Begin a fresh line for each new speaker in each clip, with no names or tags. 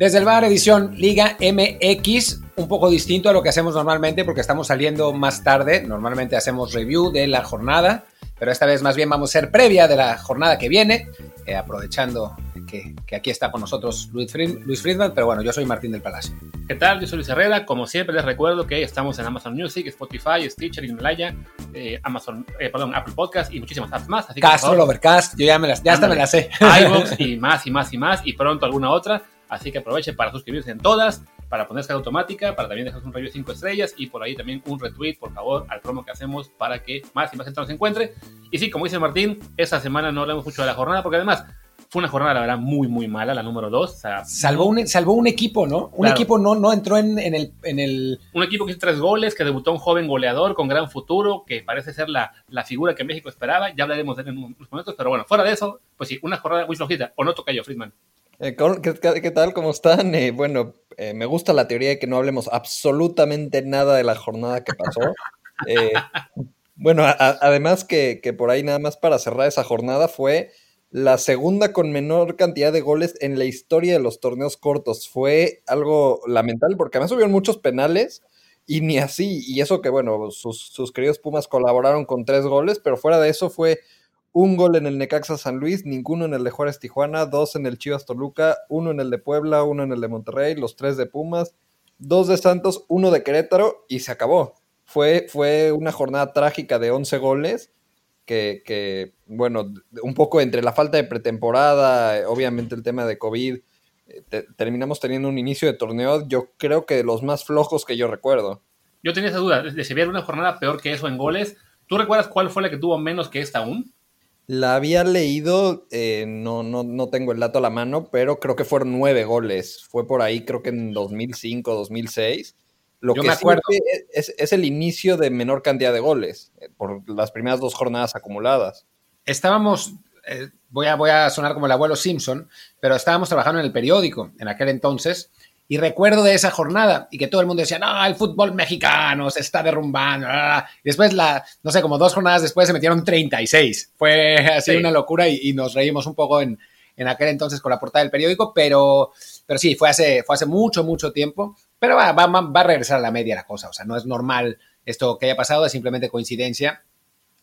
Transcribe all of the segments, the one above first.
Desde el bar edición Liga MX, un poco distinto a lo que hacemos normalmente porque estamos saliendo más tarde. Normalmente hacemos review de la jornada, pero esta vez más bien vamos a ser previa de la jornada que viene, eh, aprovechando que, aquí está con nosotros Luis, Friedman, pero bueno, yo soy Martín del Palacio.
¿Qué tal? Yo soy Luis Herrera. Como siempre les recuerdo que estamos en Amazon Music, Spotify, Stitcher, Himalaya, eh, Amazon, eh, perdón, Apple Podcast y muchísimas apps más.
Así Castro, Overcast, yo ya, me las, ya hasta me las sé.
iVoox y más y más y más y pronto alguna otra. Así que aprovechen para suscribirse en todas, para ponerse automática, para también dejar un review 5 estrellas y por ahí también un retweet, por favor, al promo que hacemos para que más y más gente nos encuentre. Y sí, como dice Martín, esta semana no hablamos mucho de la jornada porque además fue una jornada, la verdad, muy, muy mala, la número 2.
salvó, un, salvó un equipo, ¿no? Un equipo no, no entró en, el, en el...
Un equipo que hizo tres goles, que debutó un joven goleador con gran futuro, que parece ser la, la figura que México esperaba. Ya hablaremos de él en unos momentos, pero bueno, fuera de eso, pues sí, una jornada muy flojita. ¿O no toca yo, Friedman?
Eh, ¿qué, tal? ¿Cómo están? Eh, bueno, eh, me gusta la teoría de que no hablemos absolutamente nada de la jornada que pasó. bueno, además que, que, por ahí nada más para cerrar esa jornada fue la segunda con menor cantidad de goles en la historia de los torneos cortos. Fue algo lamentable porque además hubieron muchos penales y ni así. Y eso que, bueno, sus, sus queridos Pumas colaboraron con tres goles, pero fuera de eso fue un gol en el Necaxa San Luis, ninguno en el de Juárez Tijuana, dos en el Chivas Toluca, uno en el de Puebla, uno en el de Monterrey, los tres de Pumas, dos de Santos, uno de Querétaro y se acabó. Fue, fue una jornada trágica de 11 goles que, que, bueno, un poco entre la falta de pretemporada, obviamente el tema de COVID, eh, terminamos teniendo un inicio de torneo, yo creo que de los más flojos que yo recuerdo.
Yo tenía esa duda, de si había una jornada peor que eso en goles. ¿Tú recuerdas cuál fue la que tuvo menos que esta aún?
La había leído, eh, no, no, no tengo el dato a la mano, pero creo que fueron nueve goles. Fue por ahí, creo que en 2005, 2006. Lo que me acuerdo. es, es, el inicio de menor cantidad de goles eh, por las primeras dos jornadas acumuladas.
Estábamos, eh, voy, a, voy a sonar como el abuelo Simpson, pero estábamos trabajando en el periódico en aquel entonces y recuerdo de esa jornada y que todo el mundo decía, no, el fútbol mexicano se está derrumbando. Y después, la, no sé, como dos jornadas después se metieron 36. Fue así una locura y, nos reímos un poco en, en, aquel entonces con la portada del periódico, pero, pero sí, fue hace, fue hace mucho, mucho tiempo. Pero va, va, va a regresar a la media la cosa. O sea, no es normal esto que haya pasado, es simplemente coincidencia.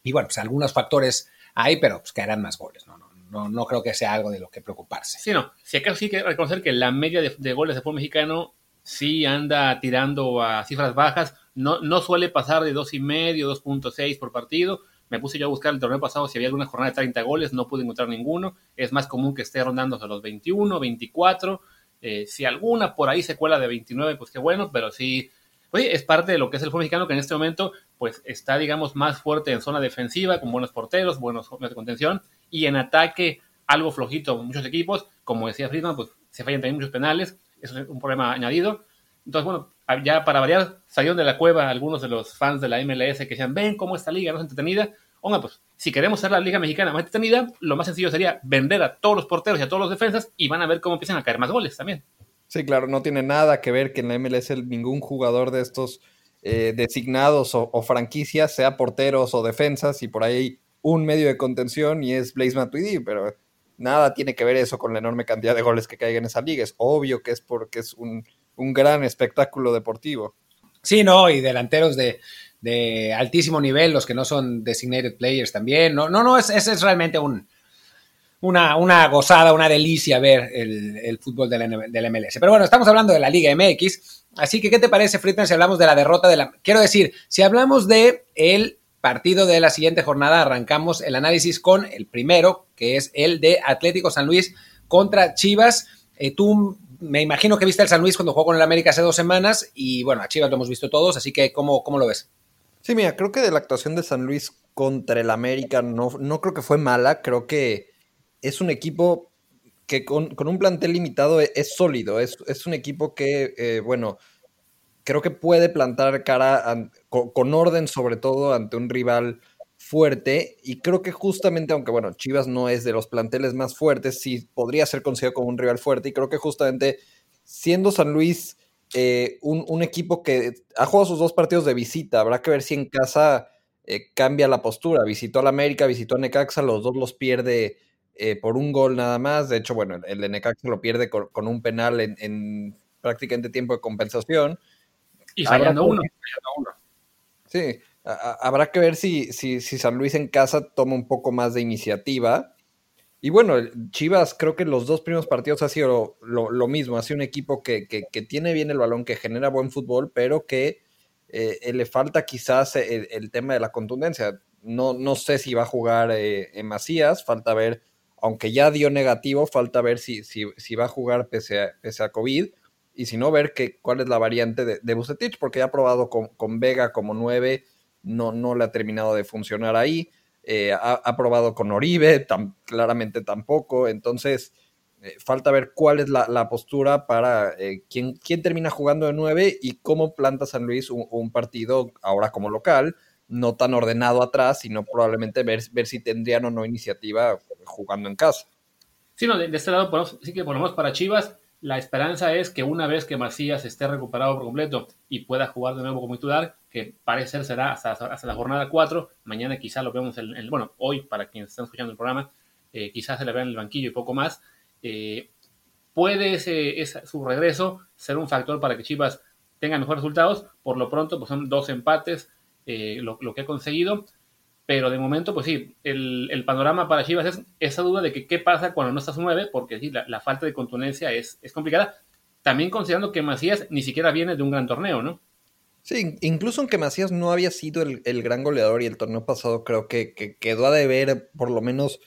Y bueno, pues algunos factores hay, pero pues caerán más goles, ¿no? No, no creo que sea algo de lo que preocuparse.
Sí, no. Si acaso sí hay que reconocer que la media de, goles de fútbol mexicano sí anda tirando a cifras bajas. No, no suele pasar de 2,5, 2.6 por partido. Me puse yo a buscar el torneo pasado si había alguna jornada de 30 goles, no pude encontrar ninguno. Es más común que esté rondando a los 21, 24. Eh, si alguna por ahí se cuela de 29, pues qué bueno, pero sí, oye, es parte de lo que es el fútbol mexicano que en este momento pues está, digamos, más fuerte en zona defensiva, con buenos porteros, buenos de contención, y en ataque algo flojito muchos equipos, como decía Friedman, pues se fallan también muchos penales, eso es un problema añadido. Entonces, bueno, ya para variar, salieron de la cueva algunos de los fans de la MLS que decían, ven cómo esta liga no es entretenida. Hombre, pues si queremos ser la liga mexicana más entretenida, lo más sencillo sería vender a todos los porteros y a todos los defensas y van a ver cómo empiezan a caer más goles también.
Sí, claro, no tiene nada que ver que en la MLS ningún jugador de estos eh, designados o, franquicias sea porteros o defensas y por ahí un medio de contención y es Blaise Matuidi, pero nada tiene que ver eso con la enorme cantidad de goles que caigan en esa liga. Es obvio que es porque es un, gran espectáculo deportivo.
Sí, no, y delanteros de, altísimo nivel, los que no son designated players también. No, no, no, es, es, realmente un, una, una, gozada, una delicia ver el, fútbol del, del, MLS. Pero bueno, estamos hablando de la Liga MX, así que ¿qué te parece, Friedman, si hablamos de la derrota de la... Quiero decir, si hablamos de el partido de la siguiente jornada arrancamos el análisis con el primero, que es el de Atlético San Luis contra Chivas. Eh, tú me imagino que viste el San Luis cuando jugó con el América hace dos semanas y bueno, a Chivas lo hemos visto todos, así que ¿cómo, cómo lo ves?
Sí, mira, creo que de la actuación de San Luis contra el América no, no creo que fue mala, creo que es un equipo que con, un plantel limitado es, sólido, es, un equipo que, eh, bueno, creo que puede plantar cara con, orden, sobre todo ante un rival fuerte. Y creo que justamente, aunque bueno, Chivas no es de los planteles más fuertes, sí podría ser considerado como un rival fuerte. Y creo que justamente siendo San Luis eh, un, equipo que ha jugado sus dos partidos de visita, habrá que ver si en casa eh, cambia la postura. Visitó al América, visitó a Necaxa, los dos los pierde eh, por un gol nada más. De hecho, bueno, el de Necaxa lo pierde con, un penal en, prácticamente tiempo de compensación.
Y fallando uno.
Sí, habrá que ver si, si, si, San Luis en casa toma un poco más de iniciativa. Y bueno, Chivas creo que los dos primeros partidos ha sido lo, mismo, ha sido un equipo que, tiene bien el balón, que genera buen fútbol, pero que eh, le falta quizás el, tema de la contundencia. No, no sé si va a jugar eh, en Macías, falta ver, aunque ya dio negativo, falta ver si, si, va a jugar pese a, pese a COVID y si no, ver que, cuál es la variante de, de Bucetich, porque ya ha probado con, con Vega como 9, no, no le ha terminado de funcionar ahí. Eh, ha, probado con Oribe, claramente tampoco. Entonces, eh, falta ver cuál es la, postura para eh, quién, quién, termina jugando de 9 y cómo planta San Luis un, partido ahora como local, no tan ordenado atrás, sino probablemente ver, ver si tendrían o no iniciativa jugando en casa.
Sí, no, de, este lado, sí que por lo menos para Chivas la esperanza es que una vez que Macías esté recuperado por completo y pueda jugar de nuevo como titular, que parece ser será hasta, la jornada 4, mañana quizá lo vemos, en, bueno, hoy para quienes están escuchando el programa, eh, quizás se le vea en el banquillo y poco más, eh, puede ese, su regreso ser un factor para que Chivas tenga mejores resultados. Por lo pronto, pues son dos empates eh, lo, que ha conseguido. Pero de momento, pues sí, el, panorama para Chivas es esa duda de que qué pasa cuando no estás nueve, porque la, falta de contundencia es, es, complicada. También considerando que Macías ni siquiera viene de un gran torneo, ¿no?
Sí, incluso aunque Macías no había sido el, gran goleador y el torneo pasado creo que, quedó a deber por lo menos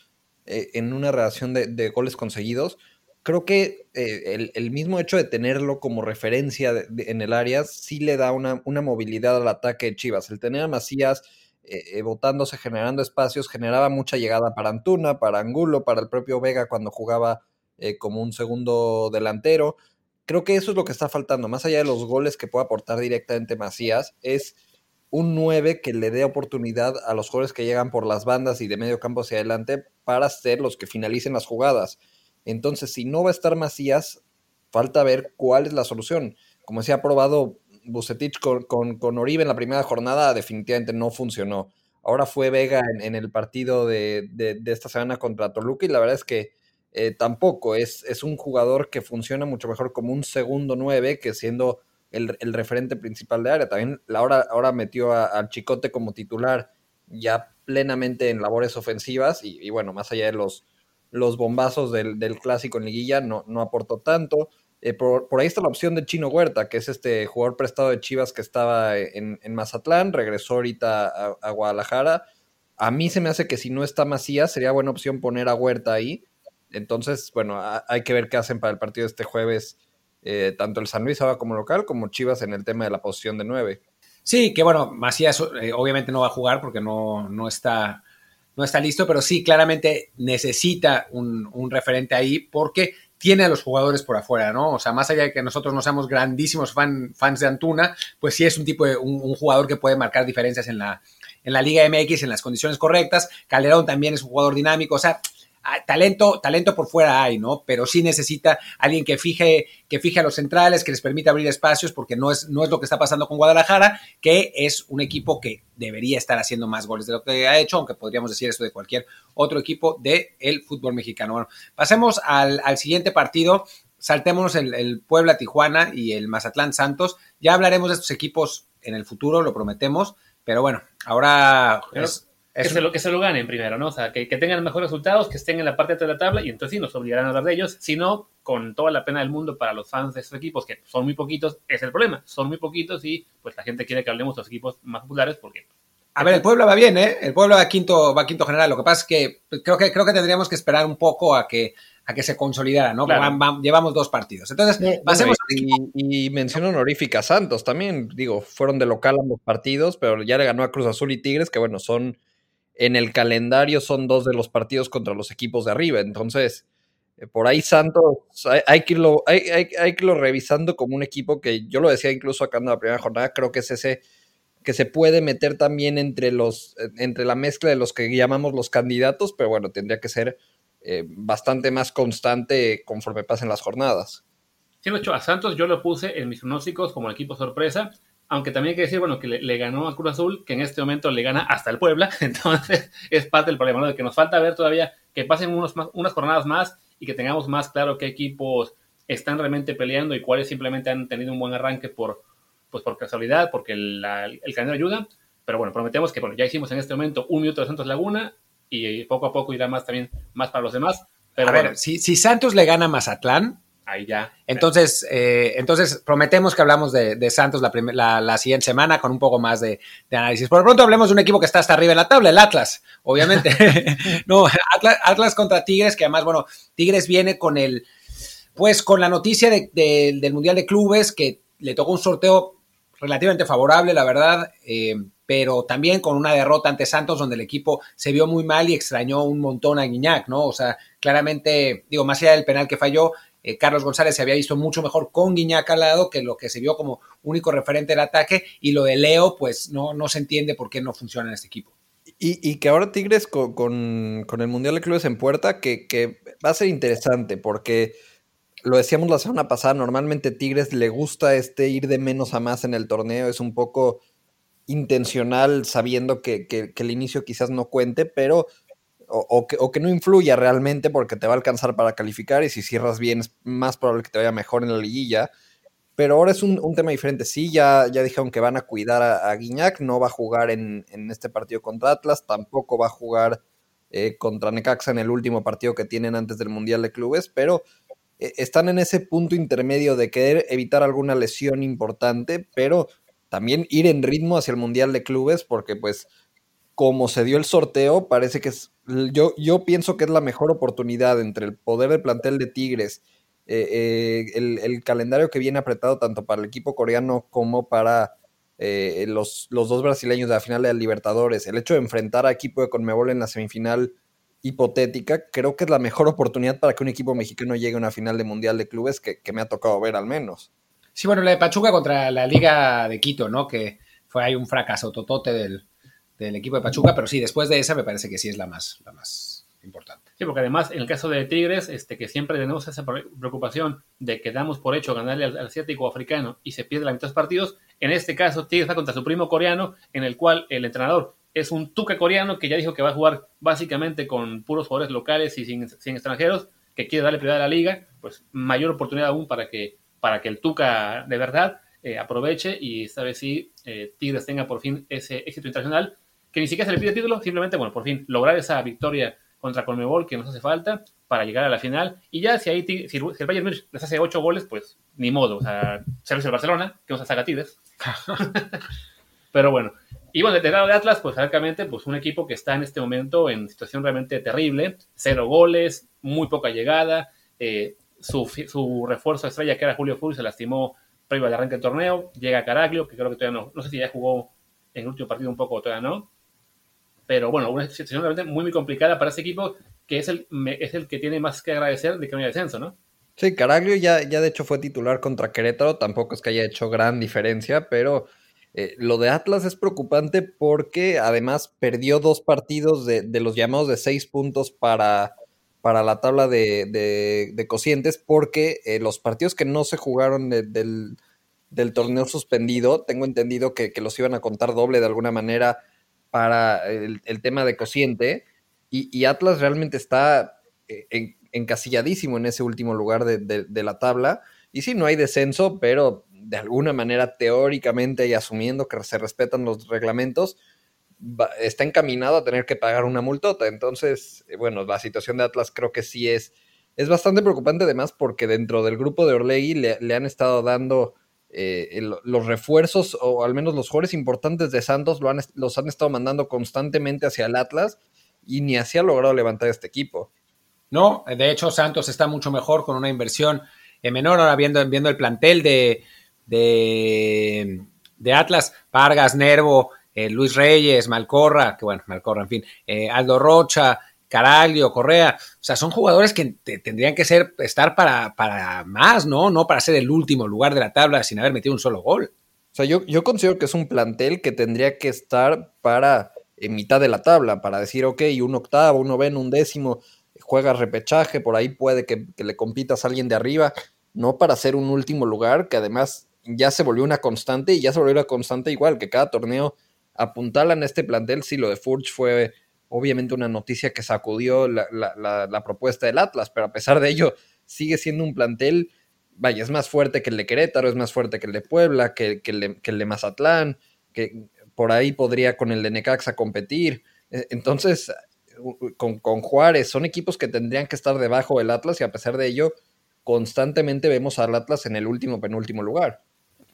eh, en una relación de, goles conseguidos, creo que eh, el, mismo hecho de tenerlo como referencia en el área sí le da una, una movilidad al ataque de Chivas. El tener a Macías eh, eh, botándose, generando espacios, generaba mucha llegada para Antuna, para Angulo, para el propio Vega cuando jugaba eh, como un segundo delantero. Creo que eso es lo que está faltando, más allá de los goles que pueda aportar directamente Macías, es un 9 que le dé oportunidad a los jugadores que llegan por las bandas y de medio campo hacia adelante para ser los que finalicen las jugadas. Entonces, si no va a estar Macías, falta ver cuál es la solución. Como se ha probado Bucetich con, con, Oribe en la primera jornada definitivamente no funcionó. Ahora fue Vega en, el partido de, esta semana contra Toluca y la verdad es que eh, tampoco es, es, un jugador que funciona mucho mejor como un segundo nueve que siendo el, referente principal de área. También ahora, ahora metió al Chicote como titular ya plenamente en labores ofensivas y, bueno, más allá de los, los bombazos del, clásico en liguilla, no, no aportó tanto. Eh, por, ahí está la opción de Chino Huerta, que es este jugador prestado de Chivas que estaba en, Mazatlán, regresó ahorita a, Guadalajara. A mí se me hace que si no está Macías, sería buena opción poner a Huerta ahí. Entonces, bueno, hay que ver qué hacen para el partido de este jueves, eh, tanto el San Luis ahora como local, como Chivas en el tema de la posición de nueve.
Sí, que bueno, Macías eh, obviamente no va a jugar porque no, no, está, no está listo, pero sí, claramente necesita un, referente ahí porque tiene a los jugadores por afuera, ¿no? O sea, más allá de que nosotros no seamos grandísimos fans de Antuna, pues sí es un tipo de un, jugador que puede marcar diferencias en la, en la Liga MX en las condiciones correctas. Calderón también es un jugador dinámico, o sea, talento, talento por fuera hay, ¿no? Pero sí necesita alguien que fije, que fije a los centrales, que les permita abrir espacios, porque no es, no es lo que está pasando con Guadalajara, que es un equipo que debería estar haciendo más goles de lo que ha hecho, aunque podríamos decir eso de cualquier otro equipo del el fútbol mexicano. Bueno, pasemos al, siguiente partido. Saltémonos el, Puebla-Tijuana y el Mazatlán-Santos. Ya hablaremos de estos equipos en el futuro, lo prometemos. Pero bueno, ahora
que, se lo, que se lo ganen primero, ¿no? O sea, que, que, tengan mejores resultados, que estén en la parte de la tabla y entonces sí nos obligarán a hablar de ellos. Si no, con toda la pena del mundo para los fans de estos equipos, que son muy poquitos, es el problema. Son muy poquitos y pues la gente quiere que hablemos de los equipos más populares porque...
A ver, el pueblo va bien, ¿eh? El pueblo va quinto, va quinto general. Lo que pasa es que creo que, creo que tendríamos que esperar un poco a que, a que se consolidara, ¿no? llevamos dos partidos. Entonces, pasemos.
y, y, mención honorífica a Santos también. Digo, fueron de local ambos partidos, pero ya le ganó a Cruz Azul y Tigres, que bueno, son en el calendario son dos de los partidos contra los equipos de arriba. Entonces, eh, por ahí Santos hay, que irlo, hay, hay, que irlo revisando como un equipo que yo lo decía incluso acá en la primera jornada, creo que es ese que se puede meter también entre los entre la mezcla de los que llamamos los candidatos, pero bueno, tendría que ser eh, bastante más constante conforme pasen las jornadas.
Sí, hecho, a Santos yo lo puse en mis pronósticos como equipo sorpresa, aunque también hay que decir, bueno, que le, ganó a Cruz Azul, que en este momento le gana hasta el Puebla, entonces es parte del problema, ¿no? De que nos falta ver todavía que pasen unos unas jornadas más y que tengamos más claro qué equipos están realmente peleando y cuáles simplemente han tenido un buen arranque por, pues por casualidad, porque el, el calendario ayuda, pero bueno, prometemos que bueno, ya hicimos en este momento un minuto de Santos Laguna y poco a poco irá más también más para los demás. Pero
a ver, si, si Santos le gana a Mazatlán,
ahí ya.
Entonces, eh, entonces prometemos que hablamos de, Santos la, la, siguiente semana con un poco más de, análisis. Por lo pronto hablemos de un equipo que está hasta arriba en la tabla, el Atlas, obviamente. no, Atlas, contra Tigres, que además, bueno, Tigres viene con el, pues con la noticia del Mundial de Clubes, que le tocó un sorteo relativamente favorable, la verdad. Eh, pero también con una derrota ante Santos donde el equipo se vio muy mal y extrañó un montón a Guiñac, ¿no? O sea, claramente, digo, más allá del penal que falló, eh, Carlos González se había visto mucho mejor con Guiñac al lado que lo que se vio como único referente del ataque y lo de Leo, pues no, no se entiende por qué no funciona en este equipo.
Y, que ahora Tigres con, el Mundial de Clubes en puerta, que, que va a ser interesante porque lo decíamos la semana pasada, normalmente Tigres le gusta este ir de menos a más en el torneo, es un poco intencional sabiendo que, el inicio quizás no cuente, pero o, que, no influya realmente porque te va a alcanzar para calificar y si cierras bien es más probable que te vaya mejor en la liguilla. Pero ahora es un, tema diferente. Sí, ya, ya dijeron que van a cuidar a, Guiñac, no va a jugar en, este partido contra Atlas, tampoco va a jugar eh, contra Necaxa en el último partido que tienen antes del Mundial de Clubes, pero eh, están en ese punto intermedio de querer evitar alguna lesión importante, pero también ir en ritmo hacia el Mundial de Clubes, porque pues como se dio el sorteo, parece que es, yo, yo pienso que es la mejor oportunidad entre el poder del plantel de Tigres, eh, eh, el, calendario que viene apretado tanto para el equipo coreano como para eh, los, los, dos brasileños de la final de Libertadores, el hecho de enfrentar a equipo de Conmebol en la semifinal hipotética, creo que es la mejor oportunidad para que un equipo mexicano llegue a una final de Mundial de Clubes que me ha tocado ver al menos.
Sí, bueno, la de Pachuca contra la Liga de Quito, ¿no? Que fue ahí un fracaso totote del, equipo de Pachuca, pero sí, después de esa me parece que sí es la más, la más importante.
Sí, porque además en el caso de Tigres, este, que siempre tenemos esa preocupación de que damos por hecho ganarle al, asiático africano y se pierde la mitad de los partidos, en este caso Tigres está contra su primo coreano, en el cual el entrenador es un tuca coreano que ya dijo que va a jugar básicamente con puros jugadores locales y sin, sin extranjeros, que quiere darle prioridad a la liga, pues mayor oportunidad aún para que para que el Tuca de verdad eh, aproveche y esta vez sí eh, Tigres tenga por fin ese éxito internacional, que ni siquiera se le pide título, simplemente, bueno, por fin lograr esa victoria contra Colmebol que nos hace falta para llegar a la final. Y ya si ahí si, el Bayern Munich les hace ocho goles, pues ni modo. O sea, servicio el Barcelona, que nos saca Tigres. Pero bueno. Y bueno, del lado de Atlas, pues francamente, pues un equipo que está en este momento en situación realmente terrible. Cero goles, muy poca llegada. Eh, su, refuerzo estrella, que era Julio Furi, se lastimó previo al arranque del torneo. Llega Caraglio, que creo que todavía no, no sé si ya jugó en el último partido un poco o todavía no. Pero bueno, una situación realmente muy, muy complicada para ese equipo, que es el, es el que tiene más que agradecer de que no haya descenso, ¿no?
Sí, Caraglio ya, ya de hecho fue titular contra Querétaro, tampoco es que haya hecho gran diferencia, pero eh, lo de Atlas es preocupante porque además perdió dos partidos de, de los llamados de seis puntos para para la tabla de, de, cocientes porque eh, los partidos que no se jugaron del, torneo suspendido, tengo entendido que, los iban a contar doble de alguna manera para el, tema de cociente y, Atlas realmente está eh, encasilladísimo en ese último lugar de, la tabla y sí, no hay descenso, pero de alguna manera teóricamente y asumiendo que se respetan los reglamentos, está encaminado a tener que pagar una multota. Entonces, eh, bueno, la situación de Atlas creo que sí es, es bastante preocupante además porque dentro del grupo de Orlegui le, han estado dando eh, los refuerzos o al menos los jugadores importantes de Santos lo han, los han estado mandando constantemente hacia el Atlas y ni así ha logrado levantar este equipo.
No, de hecho Santos está mucho mejor con una inversión menor. Ahora viendo, viendo el plantel de, de, de Atlas, Vargas, Nervo, eh, Luis Reyes, Malcorra, que bueno, Malcorra, en fin, eh, Aldo Rocha, Caraglio, Correa, o sea, son jugadores que tendrían que ser, estar para, para más, ¿no? No para ser el último lugar de la tabla sin haber metido un solo gol.
O sea, yo, yo considero que es un plantel que tendría que estar para en mitad de la tabla, para decir, ok, un octavo, un noveno, un décimo, juega repechaje, por ahí puede que, le compitas a alguien de arriba, no para ser un último lugar, que además ya se volvió una constante y ya se volvió una constante igual, que cada torneo apuntalan este plantel. Sí, lo de Furch fue obviamente una noticia que sacudió la, la, propuesta del Atlas, pero a pesar de ello sigue siendo un plantel, vaya, es más fuerte que el de Querétaro, es más fuerte que el de Puebla, que, que, el, que el de Mazatlán, que por ahí podría con el de Necaxa competir. E, entonces, con, con, Juárez, son equipos que tendrían que estar debajo del Atlas y a pesar de ello, constantemente vemos al Atlas en el último, penúltimo lugar.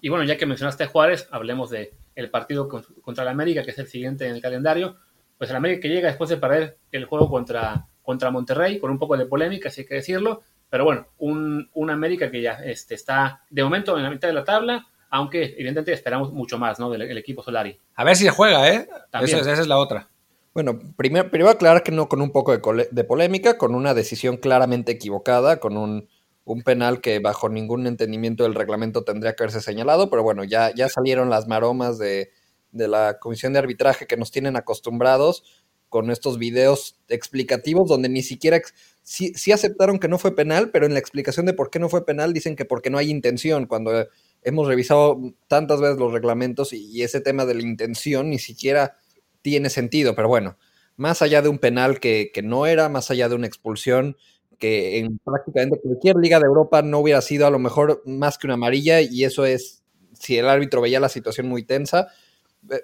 Y bueno, ya que mencionaste a Juárez, hablemos de el partido contra el América, que es el siguiente en el calendario. Pues el América que llega después de perder el juego contra, contra Monterrey, con un poco de polémica, si hay que decirlo. Pero bueno, un, un América que ya este, está de momento en la mitad de la tabla, aunque evidentemente esperamos mucho más ¿no? del, equipo Solari.
A ver si juega, ¿eh? esa es la otra.
Bueno, primero, primero aclarar que no con un poco de, de, polémica, con una decisión claramente equivocada, con un, un, penal que bajo ningún entendimiento del reglamento tendría que haberse señalado, pero bueno, ya, ya salieron las maromas de, de la comisión de arbitraje que nos tienen acostumbrados con estos videos explicativos donde ni siquiera sí, sí, aceptaron que no fue penal, pero en la explicación de por qué no fue penal dicen que porque no hay intención, cuando hemos revisado tantas veces los reglamentos y, ese tema de la intención ni siquiera tiene sentido, pero bueno, más allá de un penal que, no era, más allá de una expulsión que en prácticamente cualquier liga de Europa no hubiera sido a lo mejor más que una amarilla y eso es si el árbitro veía la situación muy tensa,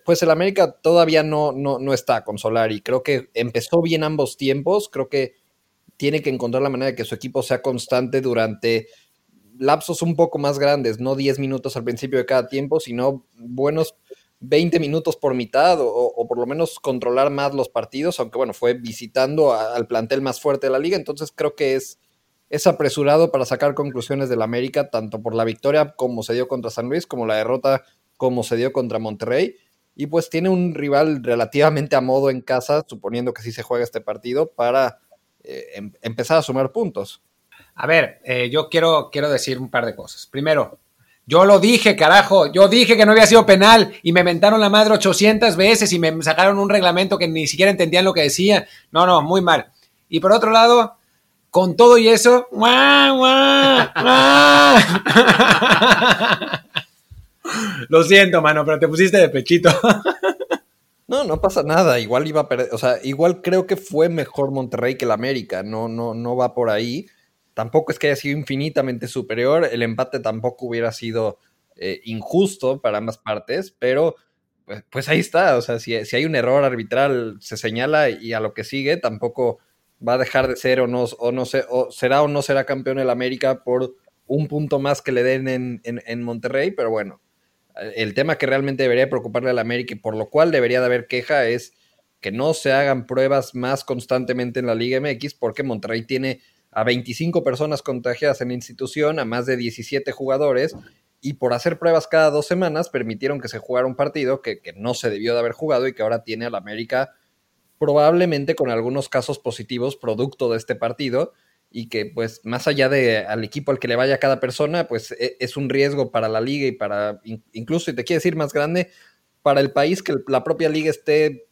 pues el América todavía no, no, no está con Solari. Creo que empezó bien ambos tiempos, creo que tiene que encontrar la manera de que su equipo sea constante durante lapsos un poco más grandes, no 10 minutos al principio de cada tiempo, sino buenos 20 minutos por mitad o, por lo menos controlar más los partidos, aunque bueno, fue visitando al plantel más fuerte de la liga, entonces creo que es, es apresurado para sacar conclusiones del América, tanto por la victoria como se dio contra San Luis, como la derrota como se dio contra Monterrey, y pues tiene un rival relativamente a modo en casa, suponiendo que sí se juega este partido, para eh, em, empezar a sumar puntos.
A ver, eh, yo quiero, quiero decir un par de cosas. Primero, yo lo dije, carajo, yo dije que no había sido penal y me mentaron la madre 800 veces y me sacaron un reglamento que ni siquiera entendían lo que decía. No, no, muy mal. Y por otro lado, con todo y eso, lo siento, mano, pero te pusiste de pechito.
No, no pasa nada. Igual iba a perder. O sea, igual creo que fue mejor Monterrey que el América. No, no, no va por ahí tampoco es que haya sido infinitamente superior, el empate tampoco hubiera sido eh, injusto para ambas partes, pero pues, pues ahí está, o sea, si, hay un error arbitral se señala y a lo que sigue tampoco va a dejar de ser o no, o no o será o no será campeón el América por un punto más que le den en, en, Monterrey, pero bueno, el tema que realmente debería preocuparle al América y por lo cual debería de haber queja es que no se hagan pruebas más constantemente en la Liga MX porque Monterrey tiene a 25 personas contagiadas en la institución, a más de 17 jugadores, y por hacer pruebas cada dos semanas permitieron que se jugara un partido que, no se debió de haber jugado y que ahora tiene al América probablemente con algunos casos positivos producto de este partido y que pues más allá de al equipo al que le vaya cada persona, pues e, es un riesgo para la liga y para incluso, y te quiero decir más grande, para el país que la propia liga esté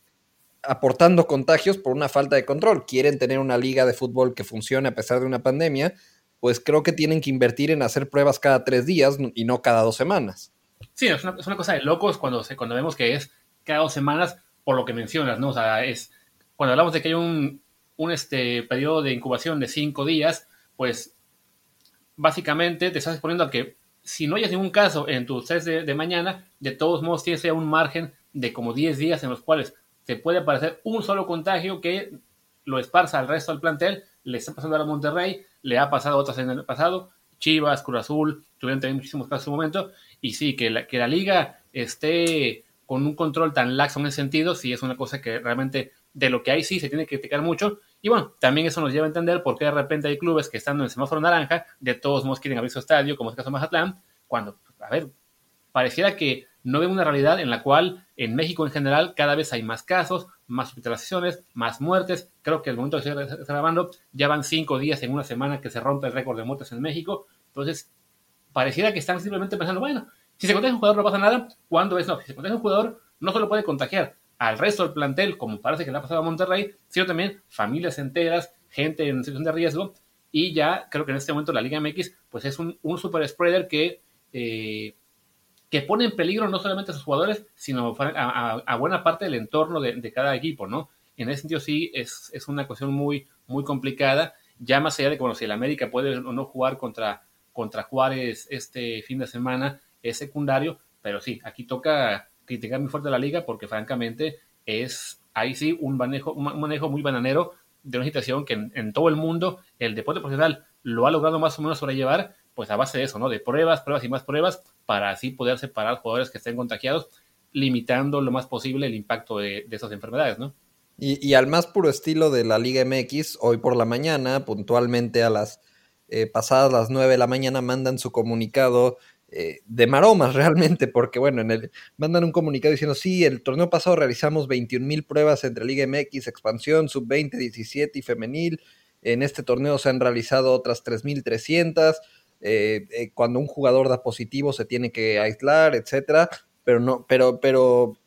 aportando contagios por una falta de control. Quieren tener una liga de fútbol que funcione a pesar de una pandemia, pues creo que tienen que invertir en hacer pruebas cada tres días y no cada dos semanas.
Sí, es una, cosa de locos cuando, cuando vemos que es cada dos semanas por lo que mencionas, ¿no? O sea, es cuando hablamos de que hay un, un este, periodo de incubación de cinco días, pues básicamente te estás exponiendo a que si no hayas ningún caso en tu test de, de mañana, de todos modos tienes ya un margen de como 10 días en los cuales te puede aparecer un solo contagio que lo esparza al resto del plantel. Le está pasando a Monterrey, le ha pasado a otras en el pasado. Chivas, Cruz Azul, tuvieron también muchísimos casos en su momento. Y sí, que la, que la liga esté con un control tan laxo en ese sentido, sí es una cosa que realmente de lo que hay sí se tiene que criticar mucho. Y bueno, también eso nos lleva a entender por qué de repente hay clubes que estando en el semáforo naranja, de todos modos quieren abrir su estadio, como es el caso de Mazatlán, cuando, a ver, pareciera que no ven una realidad en la cual en México en general cada vez hay más casos, más hospitalizaciones, más muertes. Creo que el momento de estar grabando ya van cinco días en una semana que se rompe el récord de muertes en México. Entonces, pareciera que están simplemente pensando, bueno, si se contagia un jugador no pasa nada, ¿cuándo es? No, si se contagia un jugador no solo puede contagiar al resto del plantel, como parece que le ha pasado a Monterrey, sino también familias enteras, gente en situación de riesgo. Y ya creo que en este momento la Liga MX pues es un, super spreader que... Eh, que pone en peligro no solamente a sus jugadores, sino a, buena parte del entorno de, cada equipo, ¿no? En ese sentido sí es, es, una cuestión muy, muy complicada, ya más allá de bueno, si el América puede o no jugar contra, contra Juárez este fin de semana, es secundario, pero sí, aquí toca criticar muy fuerte la liga porque francamente es ahí sí un manejo, un manejo muy bananero de una situación que en, todo el mundo el deporte profesional lo ha logrado más o menos sobrellevar, pues a base de eso, ¿no? De pruebas, pruebas y más pruebas, para así poder separar jugadores que estén contagiados, limitando lo más posible el impacto de, esas enfermedades, ¿no?
Y, al más puro estilo de la Liga MX, hoy por la mañana, puntualmente a las eh, pasadas las 9 de la mañana, mandan su comunicado eh, de maromas realmente, porque bueno, en el, mandan un comunicado diciendo, sí, el torneo pasado realizamos 21 mil pruebas entre Liga MX, expansión, sub-20, 17 y femenil. En este torneo se han realizado otras 3.300. Eh, eh, cuando un jugador da positivo se tiene que aislar, etcétera, pero no, pero, pero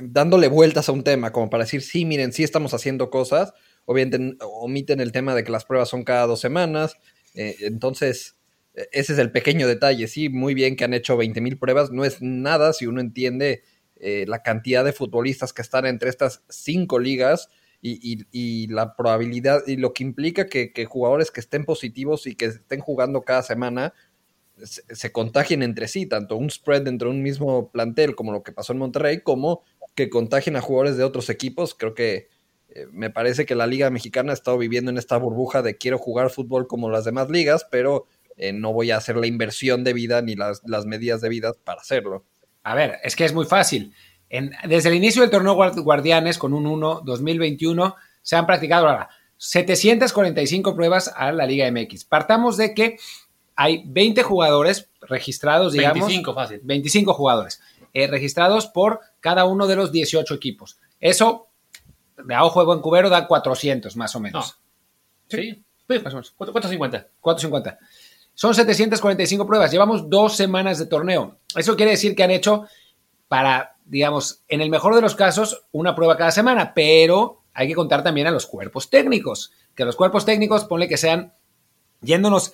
dándole vueltas a un tema, como para decir, sí, miren, sí estamos haciendo cosas, obviamente omiten el tema de que las pruebas son cada dos semanas, entonces ese es el pequeño detalle, sí, muy bien que han hecho 20 mil pruebas, no es nada si uno entiende eh, la cantidad de futbolistas que están entre estas cinco ligas y, la probabilidad y lo que implica que, jugadores que estén positivos y que estén jugando cada semana se, contagien entre sí, tanto un spread dentro de un mismo plantel como lo que pasó en Monterrey, como que contagien a jugadores de otros equipos. Creo que eh, me parece que la Liga Mexicana ha estado viviendo en esta burbuja de quiero jugar fútbol como las demás ligas, pero eh, no voy a hacer la inversión de vida ni las, medidas de vida para hacerlo.
A ver, es que es muy fácil. desde el inicio del torneo Guardianes con un 1 2021 se han practicado ahora 745 pruebas a la Liga MX. Partamos de que hay 20 jugadores registrados, digamos.
25, fácil.
25 jugadores eh, registrados por cada uno de los 18 equipos. Eso, de a ojo de buen cubero, da 400 más o menos.
Sí, más o menos. 450.
450. Son 745 pruebas. Llevamos dos semanas de torneo. Eso quiere decir que han hecho para, digamos, en el mejor de los casos, una prueba cada semana, pero hay que contar también a los cuerpos técnicos. Que los cuerpos técnicos, ponle que sean, yéndonos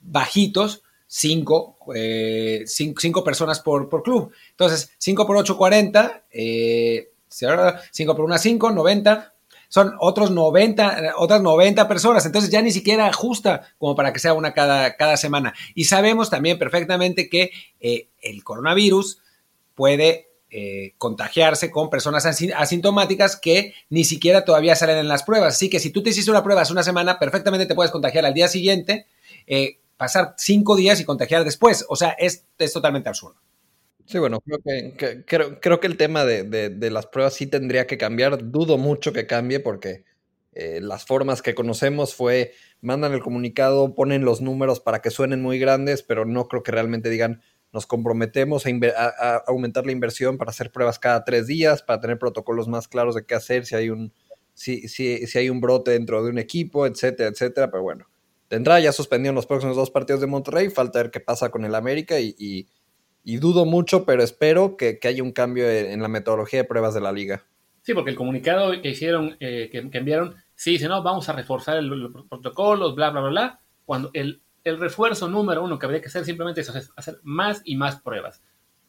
bajitos, cinco, eh, cinco, personas por, por, club. Entonces, 5 por 8, 40. Eh, 5 por 1, 5, 90 son otros 90, otras 90 personas, entonces ya ni siquiera ajusta como para que sea una cada, cada semana. Y sabemos también perfectamente que eh, el coronavirus puede eh, contagiarse con personas asintomáticas que ni siquiera todavía salen en las pruebas. Así que si tú te hiciste una prueba hace una semana, perfectamente te puedes contagiar al día siguiente, eh, pasar cinco días y contagiar después. O sea, es, es totalmente absurdo.
Sí, bueno, creo que, creo, que el tema de, las pruebas sí tendría que cambiar. Dudo mucho que cambie porque eh, las formas que conocemos fue, mandan el comunicado, ponen los números para que suenen muy grandes, pero no creo que realmente digan, nos comprometemos a, aumentar la inversión para hacer pruebas cada tres días, para tener protocolos más claros de qué hacer, si hay un, si, si, si hay un brote dentro de un equipo, etcétera, etcétera. Pero bueno, tendrá ya suspendido los próximos dos partidos de Monterrey, falta ver qué pasa con el América y dudo mucho, pero espero que, haya un cambio en la metodología de pruebas de la liga.
Sí, porque el comunicado que hicieron, eh, que, enviaron, sí dice, no, vamos a reforzar los protocolos, bla, bla, bla, bla, cuando el, el refuerzo número uno que habría que hacer simplemente es hacer, más y más pruebas.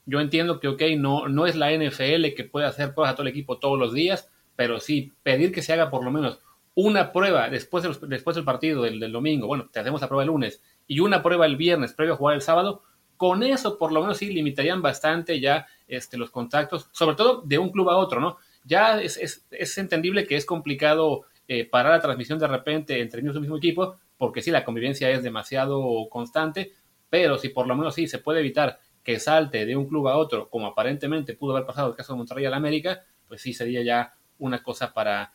Yo entiendo que, ok, no, no es la NFL que puede hacer pruebas a todo el equipo todos los días, pero sí pedir que se haga por lo menos una prueba después, después del partido del, del domingo, bueno, te hacemos la prueba el lunes, y una prueba el viernes previo a jugar el sábado, con eso, por lo menos, sí limitarían bastante ya este, los contactos, sobre todo de un club a otro, ¿no? Ya es, es, entendible que es complicado eh, parar la transmisión de repente entre el mismo equipo, porque sí, la convivencia es demasiado constante, pero si por lo menos sí se puede evitar que salte de un club a otro, como aparentemente pudo haber pasado el caso de Monterrey al América, pues sí sería ya una cosa para,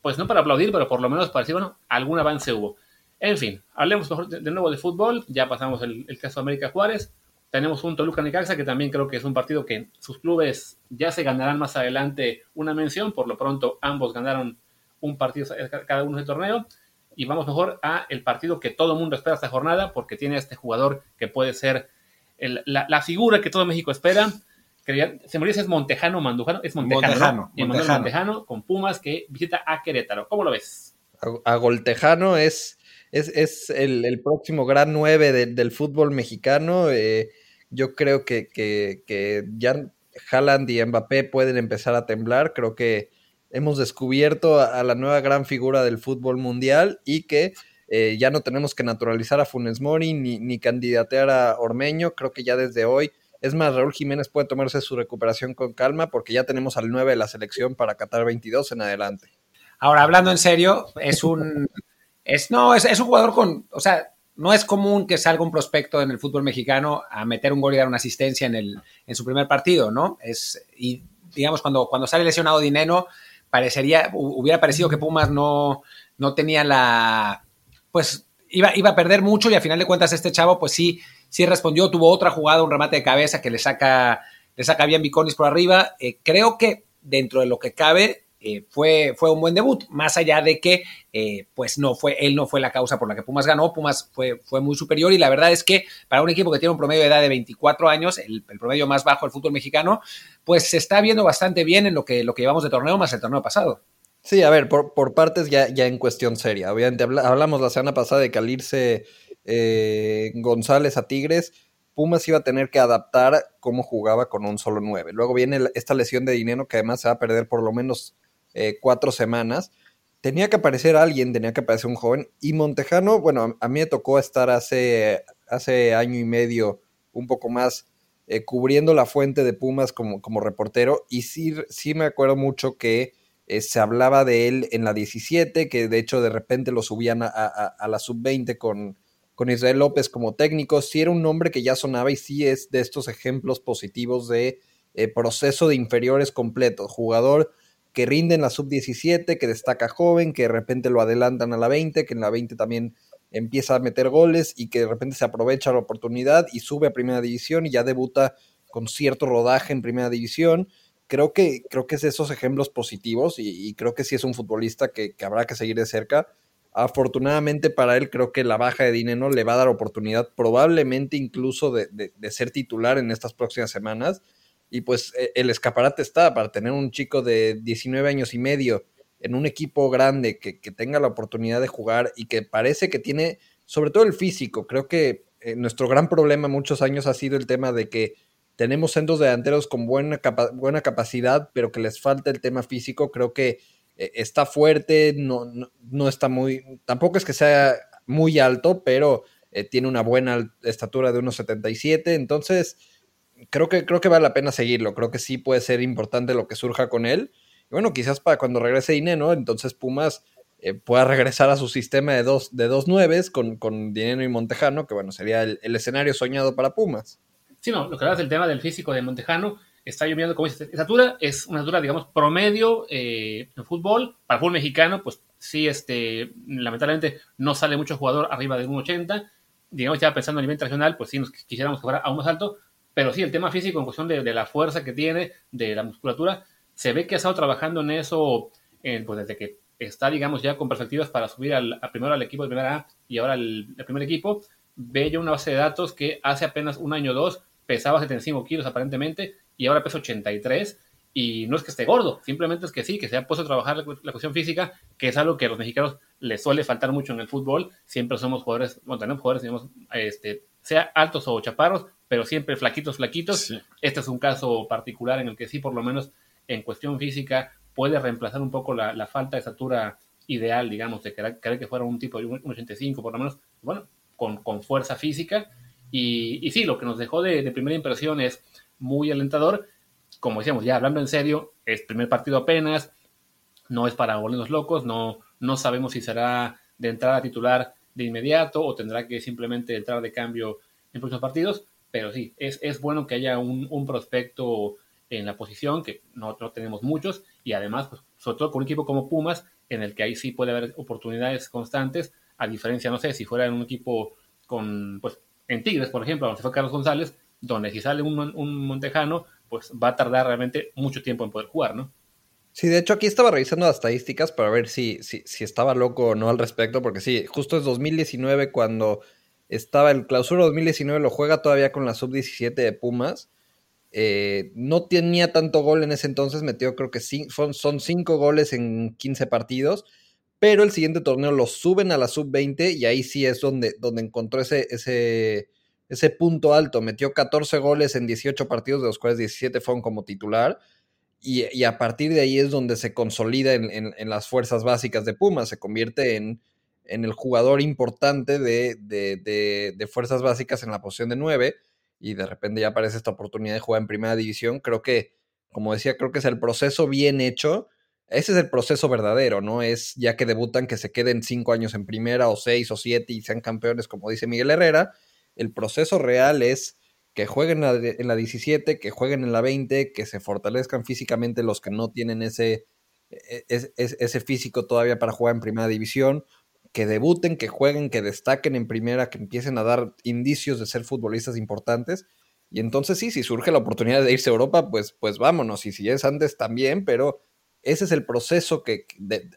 pues no para aplaudir, pero por lo menos para decir, bueno, algún avance hubo. En fin, hablemos de, nuevo de fútbol. Ya pasamos el, caso de América Juárez. Tenemos un Toluca Necaxa que también creo que es un partido que sus clubes ya se ganarán más adelante una mención. Por lo pronto, ambos ganaron un partido cada uno del torneo. Y vamos mejor a el partido que todo el mundo espera esta jornada, porque tiene a este jugador que puede ser la, figura que todo México espera. se me dice es Montejano Mandujano, es Montejano,
Montejano,
Montejano. con Pumas que visita a Querétaro. ¿Cómo lo ves?
A, a Goltejano es es, el, próximo gran 9 del fútbol mexicano. Eh, Yo creo que, que, que ya Haaland y Mbappé pueden empezar a temblar. Creo que hemos descubierto a, la nueva gran figura del fútbol mundial y que eh, ya no tenemos que naturalizar a Funes Mori ni, ni candidatear a Ormeño. Creo que ya desde hoy, es más, Raúl Jiménez puede tomarse su recuperación con calma porque ya tenemos al 9 de la selección para Qatar 22 en adelante.
Ahora, hablando en serio, es un. Es, no, es, es un jugador con. O sea, no es común que salga un prospecto en el fútbol mexicano a meter un gol y dar una asistencia en, el, en su primer partido, ¿no? Es, y digamos, cuando, cuando sale lesionado Dineno, parecería, hubiera parecido que Pumas no, no tenía la, pues iba, iba a perder mucho y al final de cuentas este chavo, pues sí, sí respondió, tuvo otra jugada, un remate de cabeza que le saca, le saca bien Viconis por arriba. Eh, creo que dentro de lo que cabe, eh, fue, fue un buen debut, más allá de que eh, pues no fue, él no fue la causa por la que Pumas ganó, Pumas fue, fue muy superior y la verdad es que para un equipo que tiene un promedio de edad de 24 años, el, promedio más bajo del fútbol mexicano, pues se está viendo bastante bien en lo que, lo que llevamos de torneo más el torneo pasado.
Sí, a ver, por, por partes ya, ya en cuestión seria. Obviamente hablamos la semana pasada de que al irse eh, González a Tigres, Pumas iba a tener que adaptar cómo jugaba con un solo 9. Luego viene esta lesión de dinero que además se va a perder por lo menos eh, cuatro semanas. Tenía que aparecer alguien, tenía que aparecer un joven. Y Montejano, bueno, a mí me tocó estar hace, hace año y medio, un poco más, eh, cubriendo la fuente de Pumas como, como reportero. Y sí, sí me acuerdo mucho que eh, se hablaba de él en la 17, que de hecho de repente lo subían a, la sub-20 con, con Israel López como técnico. Sí era un nombre que ya sonaba y sí es de estos ejemplos positivos de proceso de inferiores completo. Jugador que rinde en la sub-17, que destaca joven, que de repente lo adelantan a la 20, que en la 20 también empieza a meter goles y que de repente se aprovecha la oportunidad y sube a primera división y ya debuta con cierto rodaje en primera división. Creo que, creo que es esos ejemplos positivos y, creo que sí es un futbolista que, habrá que seguir de cerca. Afortunadamente para él creo que la baja de dinero le va a dar oportunidad probablemente incluso de, de ser titular en estas próximas semanas y pues e, el escaparate está para tener un chico de 19 años y medio en un equipo grande que, tenga la oportunidad de jugar y que parece que tiene, sobre todo el físico, creo que eh, nuestro gran problema muchos años ha sido el tema de que tenemos centros delanteros con buena, buena capacidad, pero que les falta el tema físico. Creo que eh, está fuerte, no, no, está muy, tampoco es que sea muy alto, pero eh, tiene una buena estatura de unos 77, entonces creo que, creo que vale la pena seguirlo. Creo que sí puede ser importante lo que surja con él. Y bueno, quizás para cuando regrese Dinero, entonces Pumas eh, pueda regresar a su sistema de dos, de dos nueves con, con Dinero y Montejano, que bueno, sería el, escenario soñado para Pumas.
Sí, no, lo que hablas del tema del físico de Montejano, está lloviendo como dices, estatura es una estatura, digamos, promedio eh, en fútbol. Para el fútbol mexicano, pues sí, este, lamentablemente no sale mucho jugador arriba de 1,80. Digamos, ya pensando a nivel internacional, pues sí, nos quisiéramos que fuera aún más alto, pero sí, el tema físico en cuestión de, la fuerza que tiene, de la musculatura, se ve que ha estado trabajando en eso eh, pues desde que está, digamos, ya con perspectivas para subir al, primero al equipo de primera A y ahora al, primer equipo. Ve yo una base de datos que hace apenas un año o dos pesaba 75 kilos aparentemente y ahora pesa 83. Y no es que esté gordo, simplemente es que sí, que se ha puesto a trabajar la, cuestión física, que es algo que a los mexicanos les suele faltar mucho en el fútbol. Siempre somos jugadores, bueno, tenemos jugadores, digamos, este, sea altos o chaparros, pero siempre flaquitos, flaquitos. Este es un caso particular en el que sí, por lo menos en cuestión física, puede reemplazar un poco la, falta de estatura ideal, digamos, de querer, que fuera un tipo de un 85, por lo menos, bueno, con, fuerza física. Y, sí, lo que nos dejó de, primera impresión es muy alentador. Como decíamos, ya hablando en serio, es primer partido apenas, no es para volvernos locos, no, no sabemos si será de entrada titular de inmediato o tendrá que simplemente entrar de cambio en próximos partidos pero sí, es, es bueno que haya un, prospecto en la posición, que no, tenemos muchos, y además, pues, sobre todo con un equipo como Pumas, en el que ahí sí puede haber oportunidades constantes, a diferencia, no sé, si fuera en un equipo con, pues, en Tigres, por ejemplo, donde fue Carlos González, donde si sale un, un Montejano, pues va a tardar realmente mucho tiempo en poder jugar, ¿no?
Sí, de hecho aquí estaba revisando las estadísticas para ver si, si, si estaba loco o no al respecto, porque sí, justo es 2019 cuando estaba el clausura 2019, lo juega todavía con la sub-17 de Pumas. Eh, no tenía tanto gol en ese entonces, metió creo que son, son cinco goles en 15 partidos, pero el siguiente torneo lo suben a la sub-20 y ahí sí es donde, donde encontró ese, ese, ese punto alto. Metió 14 goles en 18 partidos, de los cuales 17 fueron como titular. Y, a partir de ahí es donde se consolida en, las fuerzas básicas de Pumas. Se convierte en, en el jugador importante de, de, fuerzas básicas en la posición de 9. Y de repente ya aparece esta oportunidad de jugar en primera división. Creo que, como decía, creo que es el proceso bien hecho ese es el proceso verdadero, ¿no? Es ya que debutan que se queden cinco años en primera o seis o siete y sean campeones, como dice Miguel Herrera. El proceso real es que jueguen en la 17, que jueguen en la 20, que se fortalezcan físicamente los que no tienen ese, e, e, ese físico todavía para jugar en primera división, que debuten, que jueguen, que destaquen en primera, que empiecen a dar indicios de ser futbolistas importantes. Y entonces sí, si surge la oportunidad de irse a Europa, pues, pues vámonos. Y si es antes también, pero ese es el proceso que,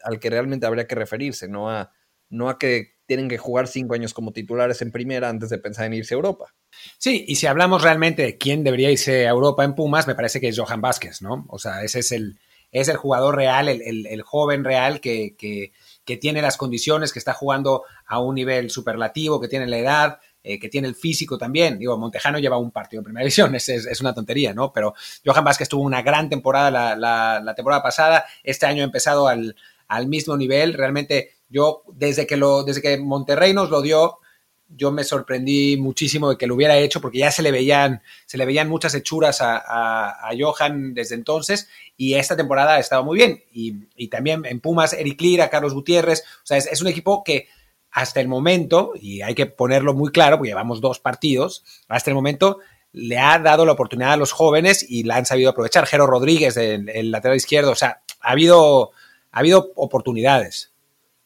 al que realmente habría que referirse, no a, no a que tienen que jugar cinco años como titulares en primera antes de pensar en irse a Europa.
Sí, y si hablamos realmente de quién debería irse a Europa en Pumas, me parece que es Johan Vázquez, ¿no? O sea, ese es el, es el jugador real, el, joven real que, que, tiene las condiciones, que está jugando a un nivel superlativo, que tiene la edad, eh, que tiene el físico también. Digo, Montejano lleva un partido en primera división, es, es, una tontería, ¿no? Pero Johan Vázquez tuvo una gran temporada la, temporada pasada, este año ha empezado al, al, mismo nivel. Realmente yo, desde que, lo, desde que Monterrey nos lo dio, yo me sorprendí muchísimo de que lo hubiera hecho porque ya se le veían, se le veían muchas hechuras a, Johan desde entonces y esta temporada ha estado muy bien. Y, también en Pumas, Eric Lira, Carlos Gutiérrez, o sea, es, un equipo que hasta el momento, y hay que ponerlo muy claro, porque llevamos dos partidos, hasta el momento le ha dado la oportunidad a los jóvenes y la han sabido aprovechar. Jero Rodríguez, el, lateral izquierdo, o sea, ha habido, ha habido oportunidades.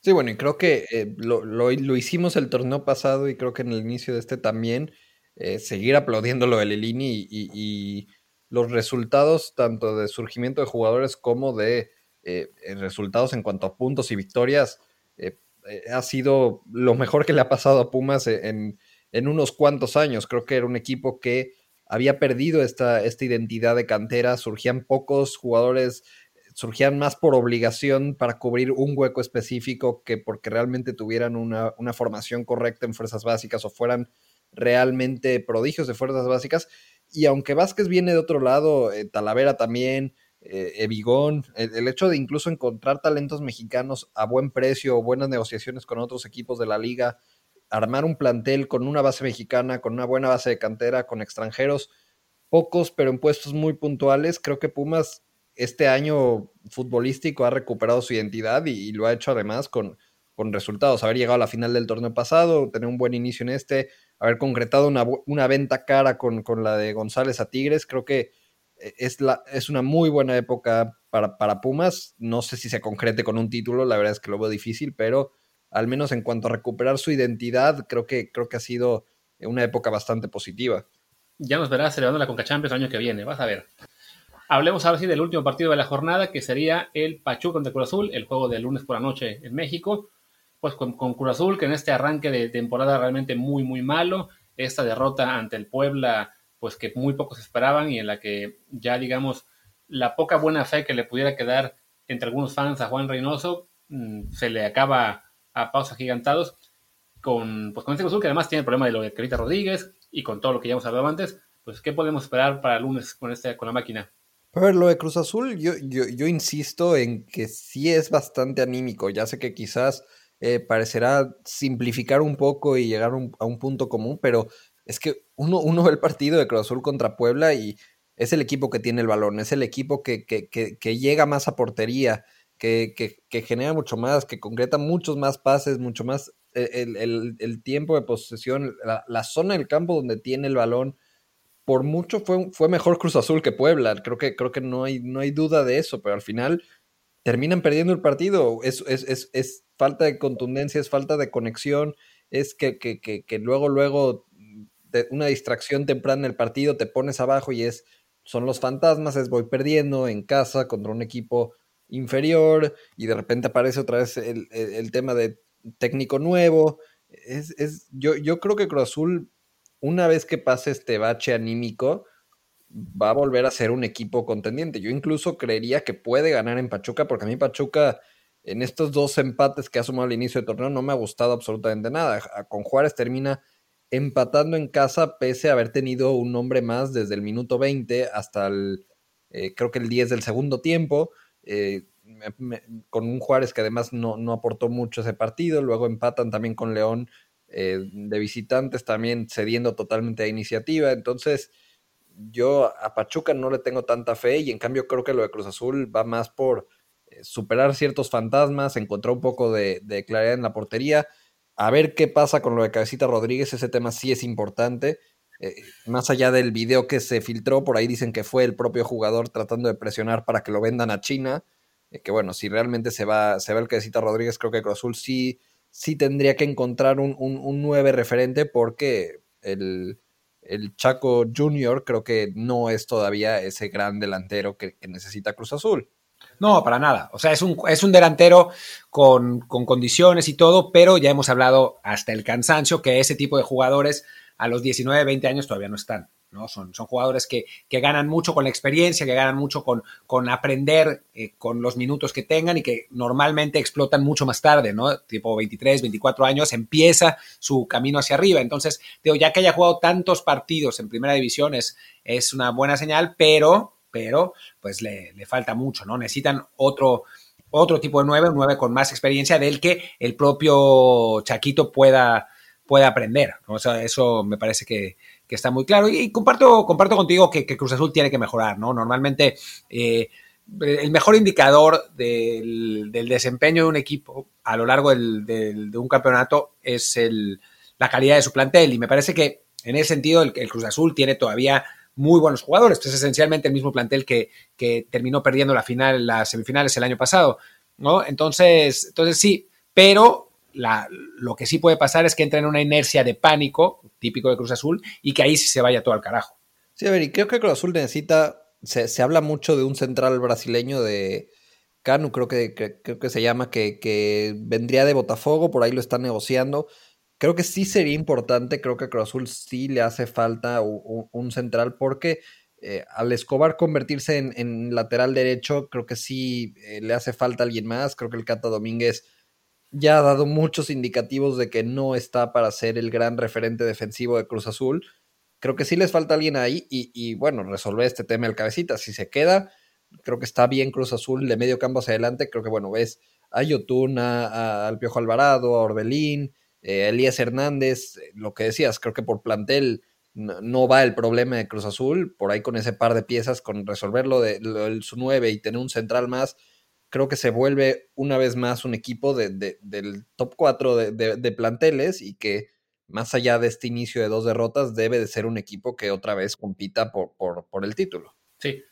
Sí, bueno, y creo que eh, lo, hicimos el torneo pasado y creo que en el inicio de este también, eh, seguir aplaudiendo lo de Lelini y, los resultados tanto de surgimiento de jugadores como de eh, resultados en cuanto a puntos y victorias ha sido lo mejor que le ha pasado a Pumas e, en, unos cuantos años. Creo que era un equipo que había perdido esta, esta identidad de cantera, surgían pocos jugadores, surgían más por obligación para cubrir un hueco específico que porque realmente tuvieran una, formación correcta en fuerzas básicas o fueran realmente prodigios de fuerzas básicas. Y aunque Vázquez viene de otro lado, eh, Talavera también, eh, Evigón, el, hecho de incluso encontrar talentos mexicanos a buen precio o buenas negociaciones con otros equipos de la liga, armar un plantel con una base mexicana, con una buena base de cantera, con extranjeros, pocos pero en puestos muy puntuales, creo que Pumas este año futbolístico ha recuperado su identidad y, lo ha hecho además con, con, resultados. Haber llegado a la final del torneo pasado, tener un buen inicio en este, haber concretado una, una venta cara con, con la de González a Tigres, creo que es, la, es una muy buena época para, para, Pumas. No sé si se concrete con un título, la verdad es que lo veo difícil, pero al menos en cuanto a recuperar su identidad, creo que, creo que ha sido una época bastante positiva.
Ya nos verás celebrando la Conca Champions el año que viene, vas a ver. Hablemos ahora sí del último partido de la jornada, que sería el Pachuca contra Cruz Azul, el juego del lunes por la noche en México. Pues con, con Azul, que en este arranque de temporada realmente muy, muy malo, esta derrota ante el Puebla pues que muy pocos esperaban y en la que ya digamos la poca buena fe que le pudiera quedar entre algunos fans a Juan Reynoso mm, se le acaba a pausas gigantados con, pues con este Cruz que además tiene el problema de lo de Carita Rodríguez y con todo lo que ya hemos hablado antes, pues ¿qué podemos esperar para el lunes con, este, con la máquina?
A ver, lo de Cruz Azul, yo, yo, insisto en que sí es bastante anímico. Ya sé que quizás eh, parecerá simplificar un poco y llegar a un punto común, pero es que uno, uno ve el partido de Cruz Azul contra Puebla y es el equipo que tiene el balón, es el equipo que, que, que, llega más a portería, que, genera mucho más, que concreta muchos más pases, mucho más eh, el, tiempo de posesión, la, zona del campo donde tiene el balón. Por mucho fue, fue mejor Cruz Azul que Puebla. Creo que, creo que no, hay, no hay duda de eso, pero al final terminan perdiendo el partido. Es, es, es, es falta de contundencia, es falta de conexión, es que, que luego, luego una distracción temprana en el partido, te pones abajo y es, son los fantasmas, es voy perdiendo en casa contra un equipo inferior y de repente aparece otra vez el, tema de técnico nuevo. Es, es, yo, yo creo que Cruz Azul, una vez que pase este bache anímico, va a volver a ser un equipo contendiente. Yo incluso creería que puede ganar en Pachuca, porque a mí Pachuca en estos dos empates que ha sumado al inicio del torneo no me ha gustado absolutamente nada. Con Juárez termina empatando en casa pese a haber tenido un hombre más desde el minuto 20 hasta el, eh, creo que el 10 del segundo tiempo, eh, con un Juárez que además no, no, aportó mucho ese partido, luego empatan también con León eh, de visitantes, también cediendo totalmente a iniciativa, entonces yo a Pachuca no le tengo tanta fe y en cambio creo que lo de Cruz Azul va más por superar ciertos fantasmas, encontrar un poco de, de claridad en la portería, a ver qué pasa con lo de Cabecita Rodríguez, ese tema sí es importante. Eh, más allá del video que se filtró, por ahí dicen que fue el propio jugador tratando de presionar para que lo vendan a China. Eh, que bueno, si realmente se va, se va el Cabecita Rodríguez, creo que Cruz Azul sí, sí tendría que encontrar un, un, 9 referente porque el, el, Chaco Junior creo que no es todavía ese gran delantero que necesita Cruz Azul.
No, para nada. O sea, es un, es un delantero con, con, condiciones y todo, pero ya hemos hablado hasta el cansancio que ese tipo de jugadores a los 19, 20 años todavía no están. ¿No? Son, son jugadores que, que ganan mucho con la experiencia, que ganan mucho con, con aprender eh, con los minutos que tengan y que normalmente explotan mucho más tarde, ¿no? Tipo 23, 24 años, empieza su camino hacia arriba. Entonces, digo, ya que haya jugado tantos partidos en primera división es, es una buena señal, pero pero pues le, falta mucho, ¿no? Necesitan otro, otro tipo de nueve, un nueve con más experiencia del que el propio Chaquito pueda, pueda aprender. O sea, eso me parece que, está muy claro. Y, comparto, comparto contigo que, Cruz Azul tiene que mejorar, ¿no? Normalmente eh, el mejor indicador del, desempeño de un equipo a lo largo de un campeonato es el, la calidad de su plantel. Y me parece que en ese sentido el, el Cruz Azul tiene todavía muy buenos jugadores. Pues es esencialmente el mismo plantel que, que terminó perdiendo la final, las semifinales el año pasado, ¿no? Entonces, entonces sí, pero lo que sí puede pasar es que entre en una inercia de pánico, típico de Cruz Azul, y que ahí sí se vaya todo al carajo.
Sí, a ver, y creo que Cruz Azul necesita, se, se habla mucho de un central brasileño de Canu, creo que, creo que se llama, que, que vendría de Botafogo, por ahí lo están negociando creo que sí sería importante, creo que a Cruz Azul sí le hace falta un, central porque eh, al Escobar convertirse en, lateral derecho, creo que sí eh, le hace falta alguien más, creo que el Cata Domínguez ya ha dado muchos indicativos de que no está para ser el gran referente defensivo de Cruz Azul. Creo que sí les falta alguien ahí y, bueno, resolver este tema del cabecita. Si se queda, creo que está bien Cruz Azul de medio campo hacia adelante. Creo que, bueno, ves a Yotuna, a, al Piojo Alvarado, a Orbelín, eh, Elías Hernández, lo que decías, creo que por plantel no, va el problema de Cruz Azul, por ahí con ese par de piezas, con resolverlo de, su 9 y tener un central más, creo que se vuelve una vez más un equipo de, del top 4 de, planteles y que más allá de este inicio de dos derrotas, debe de ser un equipo que otra vez compita por, el título.
Sí,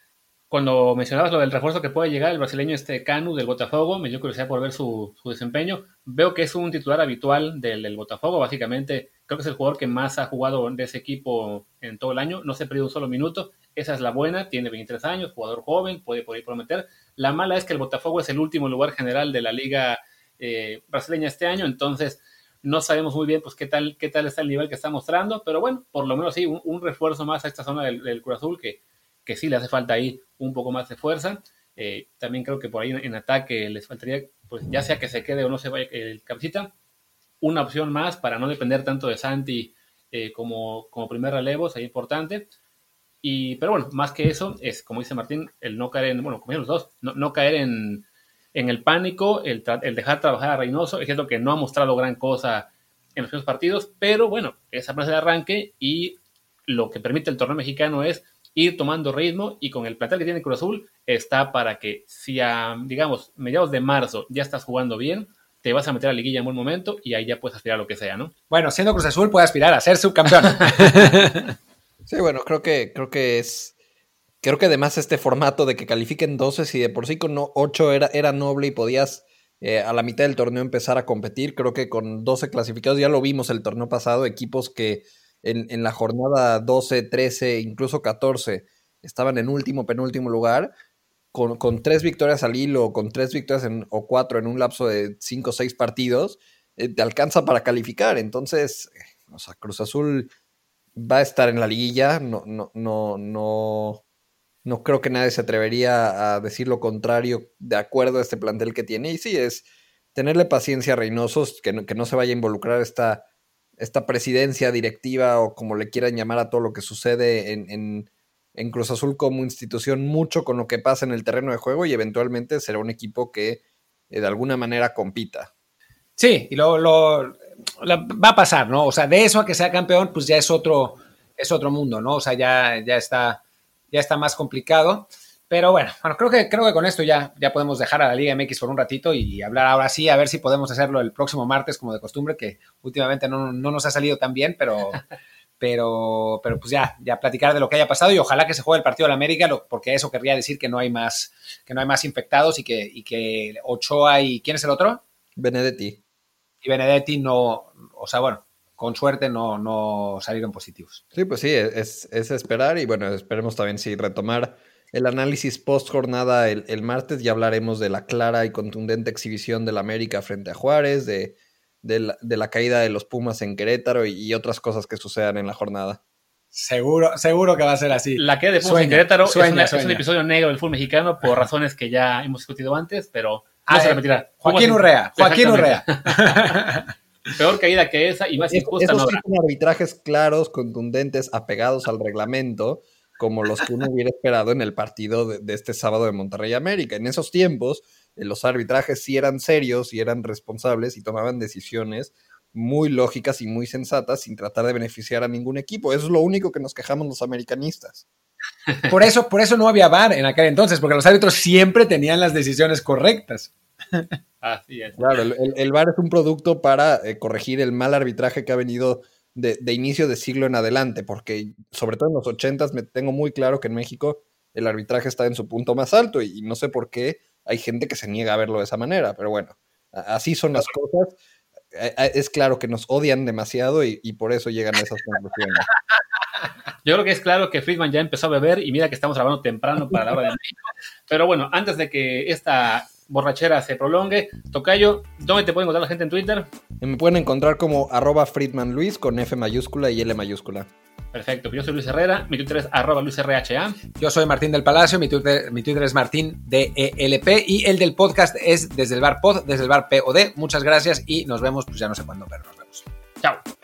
cuando mencionabas lo del refuerzo que puede llegar, el brasileño este Canu del Botafogo, me dio curiosidad por ver su, desempeño. Veo que es un titular habitual del, Botafogo, básicamente creo que es el jugador que más ha jugado de ese equipo en todo el año, no se perdió un solo minuto, esa es la buena, tiene 23 años, jugador joven, puede por ahí prometer. La mala es que el Botafogo es el último lugar general de la liga eh, brasileña este año, entonces no sabemos muy bien pues qué tal, qué tal está el nivel que está mostrando, pero bueno, por lo menos sí, un, refuerzo más a esta zona del, del Azul que que sí le hace falta ahí un poco más de fuerza. Eh, también creo que por ahí en, ataque les faltaría, pues ya sea que se quede o no se vaya el cabecita, una opción más para no depender tanto de Santi eh, como, como primer relevo, sería importante. Y, pero bueno, más que eso, es como dice Martín, el no caer en, bueno, los dos, no, caer en, en, el pánico, el, el, dejar trabajar a Reynoso. Es cierto que no ha mostrado gran cosa en los primeros partidos, pero bueno, esa frase de arranque y lo que permite el torneo mexicano es ir tomando ritmo y con el plantel que tiene Cruz Azul está para que si a, digamos, mediados de marzo ya estás jugando bien, te vas a meter a la liguilla en buen momento y ahí ya puedes aspirar a lo que sea, ¿no?
Bueno, siendo Cruz Azul puede aspirar a ser subcampeón.
sí, bueno, creo que, creo que es... Creo que además este formato de que califiquen 12, si de por sí con 8 era, era noble y podías eh, a la mitad del torneo empezar a competir, creo que con 12 clasificados, ya lo vimos el torneo pasado, equipos que en, la jornada 12, 13, incluso 14, estaban en último, penúltimo lugar, con, tres victorias al hilo, con tres victorias o cuatro en un lapso de cinco o seis partidos, eh, te alcanza para calificar. Entonces, eh, o sea, Cruz Azul va a estar en la liguilla, no, no, no, no, no creo que nadie se atrevería a decir lo contrario de acuerdo a este plantel que tiene. Y sí, es tenerle paciencia a Reynosos, que no, que no se vaya a involucrar esta esta presidencia directiva o como le quieran llamar a todo lo que sucede en, en, Cruz Azul como institución mucho con lo que pasa en el terreno de juego y eventualmente será un equipo que eh, de alguna manera compita.
Sí, y lo, lo, va a pasar, ¿no? O sea, de eso a que sea campeón, pues ya es otro, es otro mundo, ¿no? O sea, ya, ya, está, ya está más complicado. Pero bueno, bueno, creo que, creo que con esto ya, ya podemos dejar a la Liga MX por un ratito y hablar ahora sí, a ver si podemos hacerlo el próximo martes, como de costumbre, que últimamente no, nos ha salido tan bien, pero, pero, pero pues ya, ya platicar de lo que haya pasado y ojalá que se juegue el partido de la América, porque eso querría decir que no hay más, que no hay más infectados y que, y que Ochoa y ¿quién es el otro?
Benedetti.
Y Benedetti no, o sea, bueno, con suerte no, no salieron positivos.
Sí, pues sí, es, es esperar y bueno, esperemos también si retomar el análisis post jornada el, martes. Ya hablaremos de la clara y contundente exhibición del América frente a Juárez, de, la, caída de los Pumas en Querétaro y, otras cosas que sucedan en la jornada.
Seguro, seguro que va a ser así.
La caída de Pumas en Querétaro es, un episodio negro del fútbol mexicano por razones que ya hemos discutido antes, pero no ah, se repetirá.
Joaquín Urrea, Joaquín Urrea.
Peor caída que esa y más injusta no
habrá. arbitrajes claros, contundentes, apegados al reglamento como los que uno hubiera esperado en el partido de, este sábado de Monterrey América. En esos tiempos, eh, los arbitrajes sí eran serios y eran responsables y tomaban decisiones muy lógicas y muy sensatas sin tratar de beneficiar a ningún equipo. Eso es lo único que nos quejamos los americanistas.
Por eso, por eso no había VAR en aquel entonces, porque los árbitros siempre tenían las decisiones correctas.
Así es.
Claro, el, el VAR es un producto para eh, corregir el mal arbitraje que ha venido de, inicio de siglo en adelante, porque sobre todo en los ochentas me tengo muy claro que en México el arbitraje está en su punto más alto y, no sé por qué hay gente que se niega a verlo de esa manera, pero bueno, así son las cosas. Es claro que nos odian demasiado y, y por eso llegan a esas conclusiones.
Yo creo que es claro que Friedman ya empezó a beber y mira que estamos grabando temprano para la hora de México. Pero bueno, antes de que esta borrachera se prolongue. Tocayo, ¿dónde te puede encontrar la gente en Twitter?
Me pueden encontrar como arroba Friedman Luis con F mayúscula y L mayúscula.
Perfecto, yo soy Luis Herrera, mi Twitter es arroba LuisRHA.
Yo soy Martín del Palacio, mi Twitter, mi Twitter es Martín DELP y el del podcast es desde el bar pod, desde el bar POD. Muchas gracias y nos vemos, pues ya no sé cuándo, pero nos vemos.
Chao.